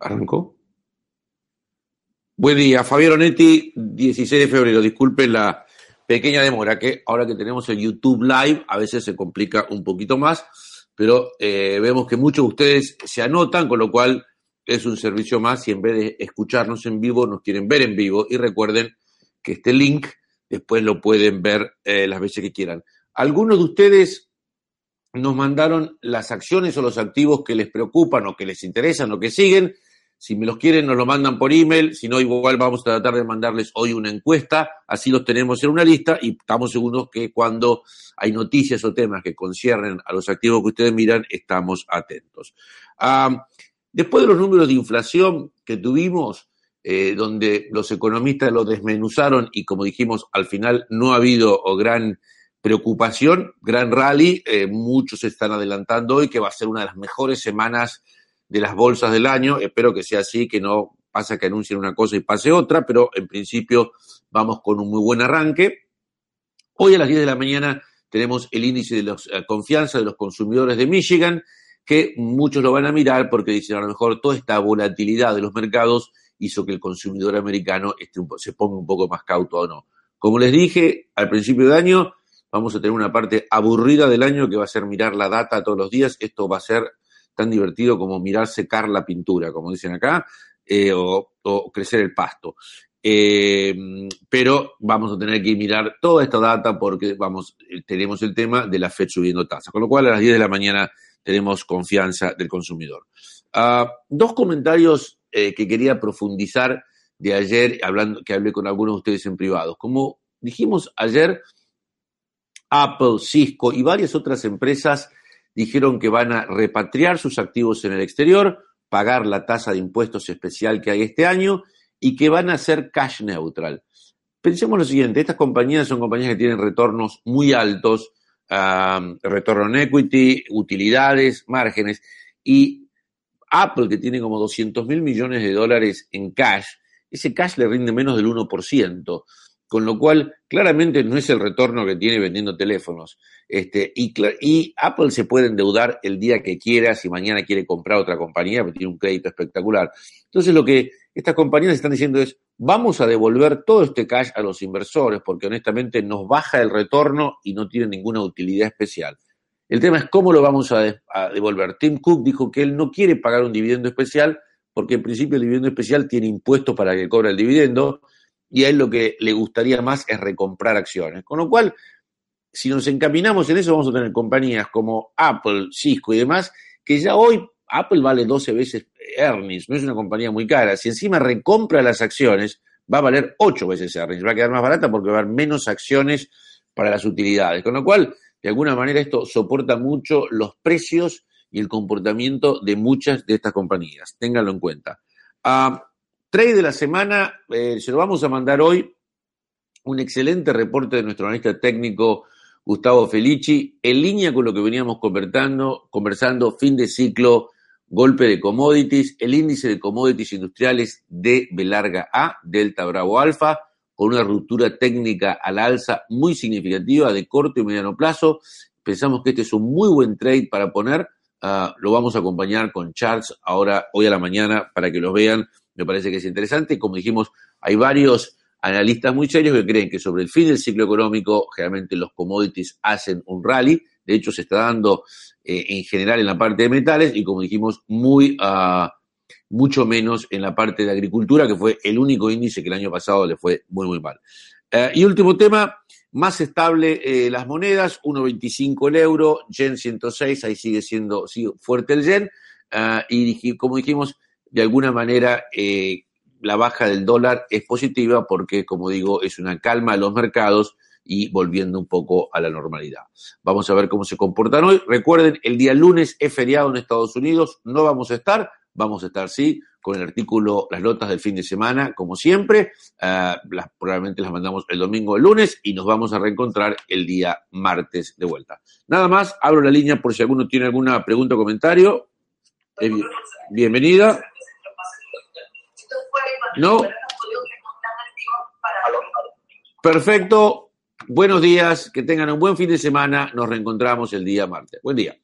¿Arrancó? Buen día, Fabián Onetti, 16 de febrero. Disculpen la pequeña demora, que ahora que tenemos el YouTube Live a veces se complica un poquito más, pero eh, vemos que muchos de ustedes se anotan, con lo cual es un servicio más y en vez de escucharnos en vivo, nos quieren ver en vivo. Y recuerden que este link después lo pueden ver eh, las veces que quieran. Algunos de ustedes nos mandaron las acciones o los activos que les preocupan o que les interesan o que siguen. Si me los quieren, nos lo mandan por email. Si no, igual vamos a tratar de mandarles hoy una encuesta. Así los tenemos en una lista y estamos seguros que cuando hay noticias o temas que conciernen a los activos que ustedes miran, estamos atentos. después de los números de inflación que tuvimos, eh, donde los economistas lo desmenuzaron y como dijimos, al final no ha habido gran preocupación, gran rally, eh, muchos están adelantando hoy que va a ser una de las mejores semanas de las bolsas del año. Espero que sea así, que no pasa que anuncien una cosa y pase otra, pero en principio vamos con un muy buen arranque. Hoy a las 10 de la mañana tenemos el índice de la eh, confianza de los consumidores de Michigan, que muchos lo van a mirar porque dicen a lo mejor toda esta volatilidad de los mercados hizo que el consumidor americano se ponga un poco más cauto o no. Como les dije al principio de año, vamos a tener una parte aburrida del año que va a ser mirar la data todos los días. Esto va a ser tan divertido como mirar secar la pintura, como dicen acá, eh, o, crecer el pasto. Eh, pero vamos a tener que mirar toda esta data porque vamos, eh, tenemos el tema de la FED subiendo tasas, con lo cual a las 10 de la mañana tenemos confianza del consumidor. Ah, dos comentarios que quería profundizar de ayer, hablando, que hablé con algunos de ustedes en privado. Como dijimos ayer, Apple, Cisco y varias otras empresas dijeron que van a repatriar sus activos en el exterior, pagar la tasa de impuestos especial que hay este año y que van a ser cash neutral. Pensemos lo siguiente, estas compañías son compañías que tienen retornos muy altos, retorno en equity, utilidades, márgenes, y Apple, que tiene como 200 mil millones de dólares en cash, ese cash le rinde menos del 1% con lo cual claramente no es el retorno que tiene vendiendo teléfonos. Este, y, y, Apple se puede endeudar el día que quiera, si mañana quiere comprar otra compañía, porque tiene un crédito espectacular. Entonces lo que estas compañías están diciendo es, vamos a devolver todo este cash a los inversores, porque honestamente nos baja el retorno y no tiene ninguna utilidad especial. El tema es cómo lo vamos a, a devolver. Tim Cook dijo que él no quiere pagar un dividendo especial, porque en principio el dividendo especial tiene impuestos para que cobra el dividendo, y a él lo que le gustaría más es recomprar acciones. Con lo cual, si nos encaminamos en eso, vamos a tener compañías como Apple, Cisco y demás, que ya hoy Apple vale 12 veces earnings, no es una compañía muy cara. Si encima recompra las acciones, va a valer 8 veces earnings, va a quedar más barata porque va a haber menos acciones para las utilidades. Con lo cual, de alguna manera, esto soporta mucho los precios y el comportamiento de muchas de estas compañías. Ténganlo en cuenta. Ah, Trade de la semana, eh, se lo vamos a mandar hoy, un excelente reporte de nuestro analista técnico Gustavo Felici, en línea con lo que veníamos conversando, conversando fin de ciclo, golpe de commodities, el índice de commodities industriales de B larga A, Delta Bravo Alfa, con una ruptura técnica al alza muy significativa de corto y mediano plazo. Pensamos que este es un muy buen trade para poner. Ah, lo vamos a acompañar con charts ahora, hoy a la mañana, para que los vean me parece que es interesante. Como dijimos, hay varios analistas muy serios que creen que sobre el fin del ciclo económico, generalmente los commodities hacen un rally. De hecho, se está dando eh, en general en la parte de metales y, como dijimos, muy, uh, mucho menos en la parte de agricultura, que fue el único índice que el año pasado le fue muy, muy mal. Uh, y último tema, más estable eh, las monedas, 1.25 el euro, yen 106, ahí sigue siendo sigue fuerte el yen. Uh, y como dijimos, de alguna manera eh, la baja del dólar es positiva porque, como digo, es una calma a los mercados y volviendo un poco a la normalidad. Vamos a ver cómo se comportan hoy. Recuerden, el día lunes es feriado en Estados Unidos, no vamos a estar, vamos a estar sí con el artículo, las notas del fin de semana, como siempre. Uh, las, probablemente las mandamos el domingo o el lunes y nos vamos a reencontrar el día martes de vuelta. Nada más, abro la línea por si alguno tiene alguna pregunta o comentario. Eh, bienvenida. No. Perfecto. Buenos días, que tengan un buen fin de semana. Nos reencontramos el día martes. Buen día.